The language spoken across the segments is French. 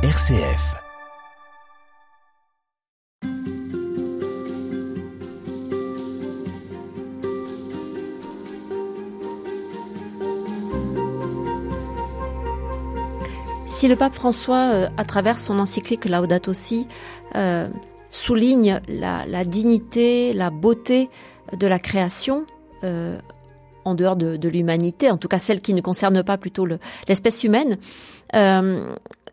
RCF. Si le pape François, euh, à travers son encyclique Laudato Si, euh, souligne la, dignité, la beauté de la création, euh, en dehors de, l'humanité, en tout cas celle qui ne concerne pas plutôt l'espèce humaine,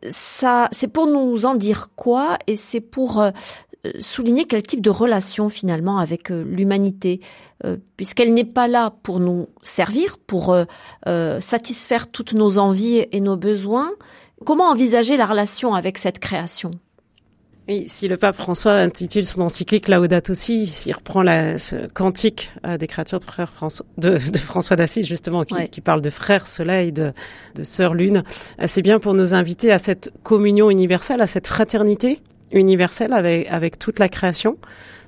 ça, c'est pour nous en dire quoi et c'est pour souligner quel type de relation finalement avec l'humanité, puisqu'elle n'est pas là pour nous servir, pour satisfaire toutes nos envies et nos besoins, Comment envisager la relation avec cette création? Oui, si le pape François intitule son encyclique Laudato Si, s'il reprend la, ce cantique euh, des créatures de, frère François, de, François d'Assise, justement, qui, parle de frère soleil, de, de sœur lune, euh, c'est bien pour nous inviter à cette communion universelle, à cette fraternité universelle avec, avec toute la création.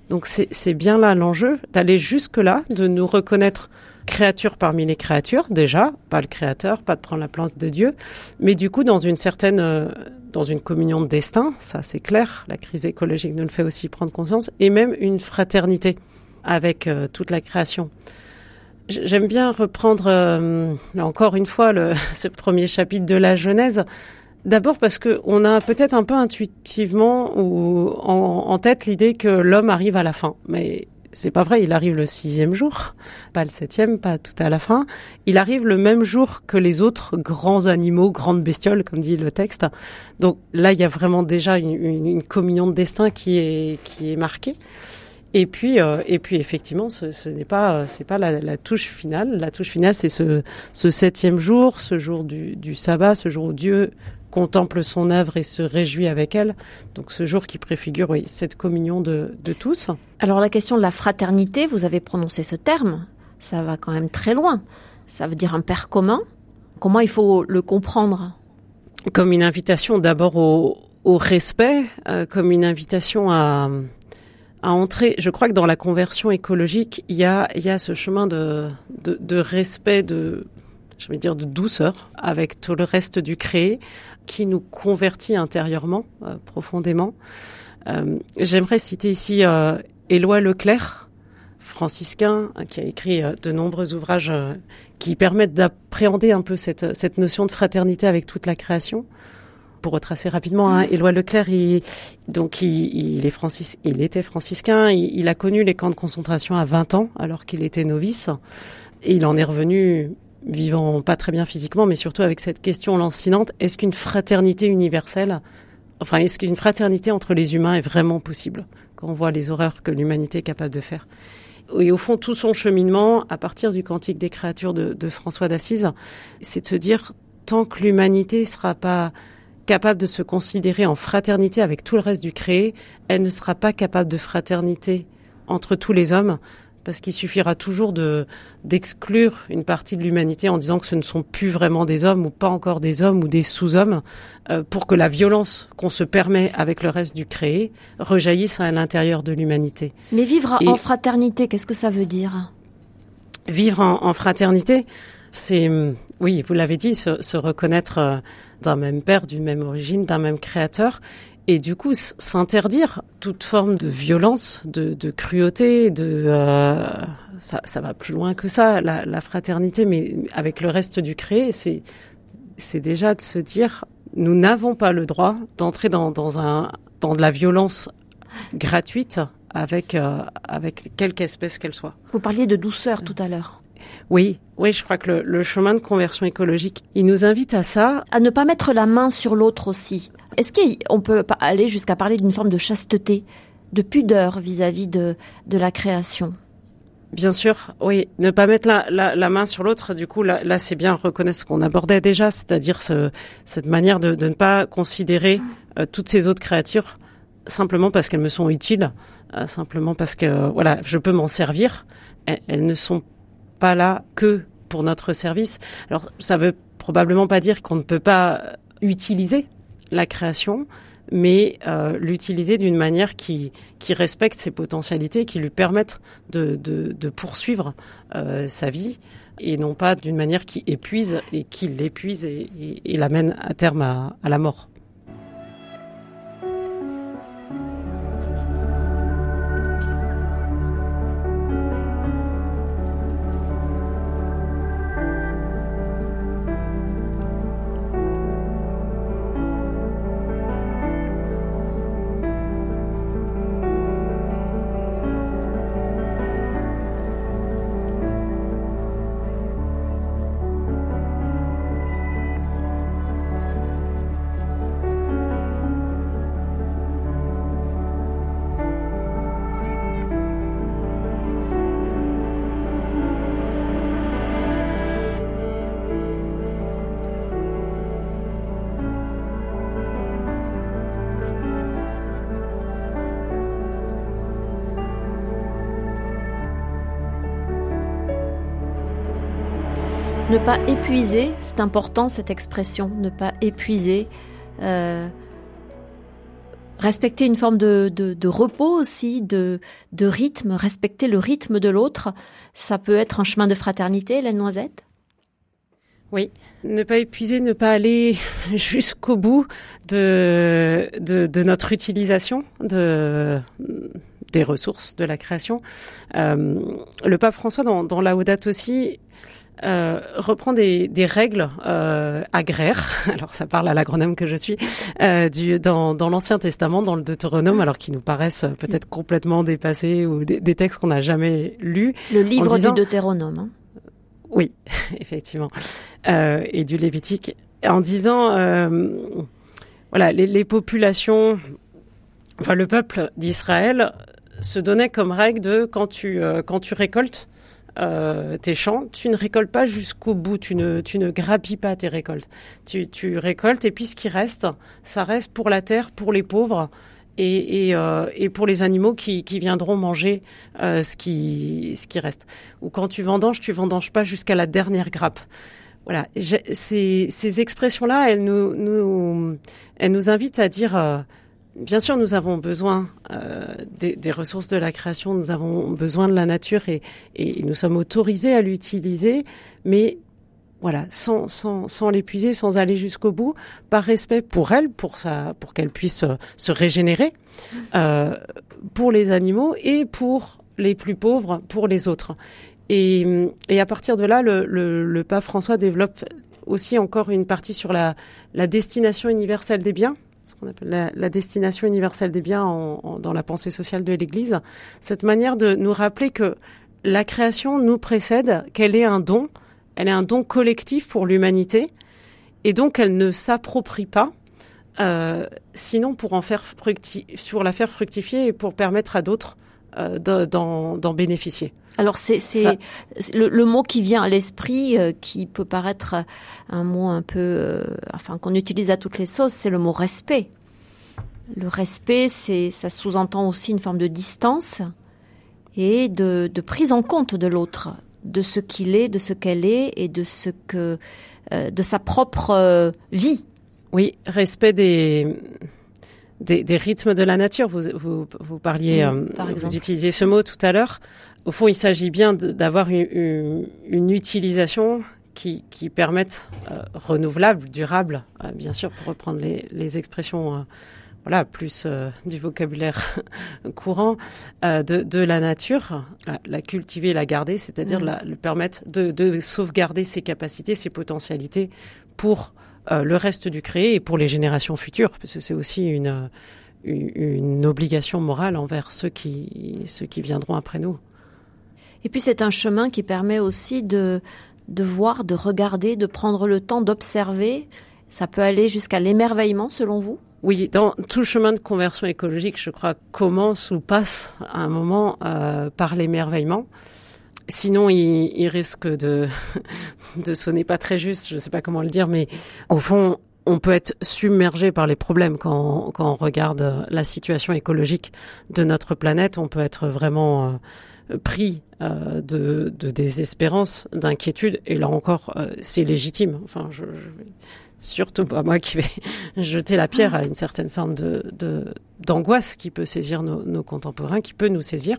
Donc c'est bien là l'enjeu, d'aller jusque-là, de nous reconnaître créature parmi les créatures, déjà, pas le créateur, pas de prendre la place de Dieu, mais du coup dans une certaine, euh, dans une communion de destin, ça c'est clair, la crise écologique nous le fait aussi prendre conscience, et même une fraternité avec euh, toute la création. J'aime bien reprendre, euh, encore une fois, ce premier chapitre de la Genèse. D'abord parce que on a peut-être un peu intuitivement ou en, en tête l'idée que l'homme arrive à la fin, mais c'est pas vrai, il arrive le sixième jour, pas le septième, pas tout à la fin. Il arrive le même jour que les autres grands animaux, grandes bestioles, comme dit le texte. Donc là, il y a vraiment déjà une, communion de destin qui est qui est marquée. Et puis, euh, et puis effectivement, ce, n'est pas, c'est pas la, touche finale. La touche finale, c'est ce, ce septième jour, ce jour du, du sabbat, ce jour où Dieu contemple son œuvre et se réjouit avec elle. Donc ce jour qui préfigure oui, cette communion de, de tous. Alors la question de la fraternité, vous avez prononcé ce terme, ça va quand même très loin. Ça veut dire un père commun. Comment il faut le comprendre? Comme une invitation d'abord au, au, respect, euh, comme une invitation à, à entrer. Je crois que dans la conversion écologique, il y a, il y a ce chemin de, de, de respect, de je vais dire de douceur avec tout le reste du créé qui nous convertit intérieurement euh, profondément. Euh, J'aimerais citer ici euh, Éloi Leclerc, franciscain, qui a écrit de nombreux ouvrages qui permettent d'appréhender un peu cette, cette notion de fraternité avec toute la création. Pour retracer rapidement, hein, Éloi Leclerc, il, donc il, il, est francis, il était franciscain, il, il, a connu les camps de concentration à 20 ans alors qu'il était novice, et il en est revenu vivant pas très bien physiquement, mais surtout avec cette question lancinante, est-ce qu'une fraternité universelle, enfin, est-ce qu'une fraternité entre les humains est vraiment possible quand on voit les horreurs que l'humanité est capable de faire? Et au fond, tout son cheminement, à partir du Cantique des créatures de, François d'Assise, c'est de se dire, tant que l'humanité sera pas capable de se considérer en fraternité avec tout le reste du créé, elle ne sera pas capable de fraternité entre tous les hommes parce qu'il suffira toujours de d'exclure une partie de l'humanité en disant que ce ne sont plus vraiment des hommes ou pas encore des hommes ou des sous-hommes euh, pour que la violence qu'on se permet avec le reste du créé rejaillisse à l'intérieur de l'humanité. Mais vivre en fraternité, qu'est-ce que ça veut dire? Vivre en, fraternité, c'est oui, vous l'avez dit, se, se reconnaître euh, d'un même père, d'une même origine, d'un même créateur, et du coup s'interdire toute forme de violence, de, de cruauté, de euh, ça, ça, va plus loin que ça, la, la, fraternité, mais avec le reste du créé, c'est c'est déjà de se dire nous n'avons pas le droit d'entrer dans, dans un dans de la violence gratuite avec euh, avec quelque espèce qu'elle soit. Vous parliez de douceur tout à l'heure. Oui, oui, je crois que le, le, chemin de conversion écologique, il nous invite à ça. À ne pas mettre la main sur l'autre aussi. Est-ce qu'on peut aller jusqu'à parler d'une forme de chasteté, de pudeur vis-à-vis de, de la création? Bien sûr, oui. Ne pas mettre la, la, main sur l'autre, du coup, là, c'est bien reconnaître ce qu'on abordait déjà, c'est-à-dire ce, cette manière de, de, ne pas considérer euh, toutes ces autres créatures simplement parce qu'elles me sont utiles, euh, simplement parce que voilà, je peux m'en servir. Elles, elles, ne sont pas là que pour notre service. Alors, ça veut probablement pas dire qu'on ne peut pas utiliser la création, mais euh, l'utiliser d'une manière qui, qui respecte ses potentialités, qui lui permette de, poursuivre euh, sa vie, et non pas d'une manière qui épuise et qui l'épuise et, et, et l'amène à terme à la mort. Ne pas épuiser, c'est important cette expression, ne pas épuiser. Euh, respecter une forme de, repos aussi, de, rythme, respecter le rythme de l'autre, ça peut être un chemin de fraternité, la noisette? Oui, ne pas épuiser, ne pas aller jusqu'au bout de, de, notre utilisation de, des ressources de la création. Euh, le pape François, dans, dans Laudato aussi, euh, reprend des, des règles euh, agraires. Alors ça parle à l'agronome que je suis euh, du, dans, dans l'Ancien Testament, dans le Deutéronome, alors qui nous paraissent peut-être complètement dépassés ou des, des textes qu'on n'a jamais lus. Le livre du Deutéronome. Hein. Oui, effectivement, et du Lévitique, en disant voilà les, les populations, enfin le peuple d'Israël se donnait comme règle de quand tu quand tu récoltes euh, tes champs, tu ne récoltes pas jusqu'au bout, tu ne, tu ne grappilles pas tes récoltes. Tu, tu récoltes et puis ce qui reste, ça reste pour la terre, pour les pauvres et, et, euh, et pour les animaux qui, qui viendront manger euh, ce, qui, ce qui reste. Ou quand tu vendanges, tu vendanges pas jusqu'à la dernière grappe. Voilà, ces, ces expressions-là, elles nous, elles nous invitent à dire euh, Bien sûr, nous avons besoin euh, des, des, ressources de la création, nous avons besoin de la nature et, et nous sommes autorisés à l'utiliser, mais voilà, sans, sans, sans l'épuiser, sans aller jusqu'au bout, par respect pour elle, pour sa, pour qu'elle puisse euh, se régénérer, euh, pour les animaux et pour les plus pauvres, pour les autres. Et, et à partir de là, le, le, le pape François développe aussi encore une partie sur la, la destination universelle des biens ce qu'on appelle la, destination universelle des biens en, dans la pensée sociale de l'Église, cette manière de nous rappeler que la création nous précède, qu'elle est un don, elle est un don collectif pour l'humanité, et donc elle ne s'approprie pas, euh, sinon pour en faire la faire fructifier et pour permettre à d'autres d'en bénéficier. Alors c'est le, le, mot qui vient à l'esprit, euh, qui peut paraître un mot un peu, euh, enfin qu'on utilise à toutes les sauces, c'est le mot respect. Le respect, c'est ça sous-entend aussi une forme de distance et de, de prise en compte de l'autre, de ce qu'il est, de ce qu'elle est et de ce que euh, de sa propre vie. Oui, respect des des, des, rythmes de la nature. Vous, vous, vous parliez, vous utilisiez ce mot tout à l'heure au fond, il s'agit bien d'avoir une, une, utilisation qui, qui permette euh, renouvelable, durable, euh, bien sûr, pour reprendre les, les expressions. Euh, voilà, plus du vocabulaire courant de, de, la nature, la, cultiver, la garder, c'est-à-dire mmh. le permettre de, de, sauvegarder ses capacités, ses potentialités pour le reste du créé et pour les générations futures, parce que c'est aussi une, une obligation morale envers ceux qui, ceux qui viendront après nous. Et puis c'est un chemin qui permet aussi de, de voir, de regarder, de prendre le temps d'observer. Ça peut aller jusqu'à l'émerveillement selon vous? Oui, dans tout chemin de conversion écologique, je crois, commence ou passe à un moment euh, par l'émerveillement. Sinon, il, il, risque de, de sonner pas très juste, je ne sais pas comment le dire, mais au fond, on peut être submergé par les problèmes quand, quand on regarde la situation écologique de notre planète. On peut être vraiment euh, pris euh, de, de, désespérance, d'inquiétude, et là encore, euh, c'est légitime. Enfin, je, je, surtout pas moi qui vais jeter la pierre à une certaine forme de d'angoisse qui peut saisir nos, nos, contemporains, qui peut nous saisir.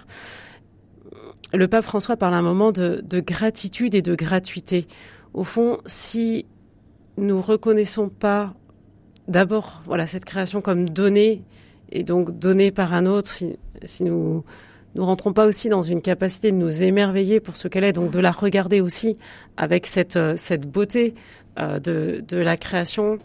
Le pape François parle un moment de, de gratitude et de gratuité. Au fond, si nous reconnaissons pas d'abord voilà cette création comme donnée et donc donnée par un autre, si, si nous nous rentrons pas aussi dans une capacité de nous émerveiller pour ce qu'elle est, donc de la regarder aussi avec cette, euh, cette beauté euh, de, de la création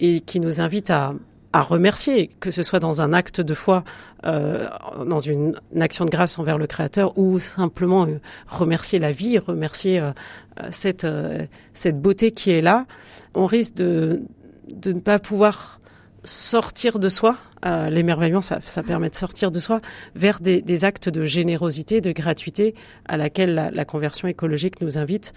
et qui nous invite à, à remercier, que ce soit dans un acte de foi, euh, dans une, action de grâce envers le Créateur, ou simplement euh, remercier la vie, remercier euh, cette, beauté qui est là, on risque de, de ne pas pouvoir sortir de soi. L'émerveillement, ça, permet de sortir de soi vers des, actes de générosité, de gratuité à laquelle la, conversion écologique nous invite,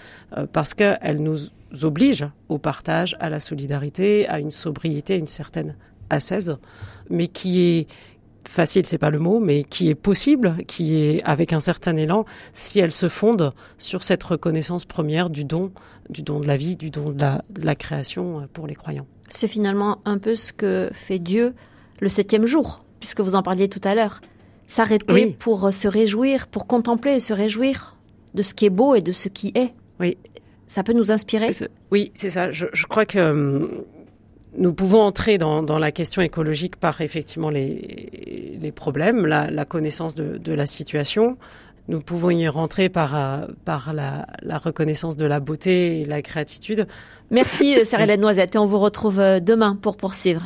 parce qu'elle nous oblige au partage, à la solidarité, à une sobriété, à une certaine assaise, mais qui est facile, c'est pas le mot, mais qui est possible, qui est avec un certain élan, si elle se fonde sur cette reconnaissance première du don, du don de la vie, du don de la, création euh, pour les croyants. C'est finalement un peu ce que fait Dieu le septième jour, puisque vous en parliez tout à l'heure. S'arrêter pour se réjouir, pour contempler et se réjouir de ce qui est beau et de ce qui est. Oui. Ça peut nous inspirer? Oui, c'est ça. Je, je, crois que hum, nous pouvons entrer dans, dans, la question écologique par effectivement les, les problèmes, la, la connaissance de, de, la situation. Nous pouvons y rentrer par, euh, par la, la reconnaissance de la beauté et la gratitude. Merci, Sarah Noisette, et on vous retrouve euh, demain pour poursuivre.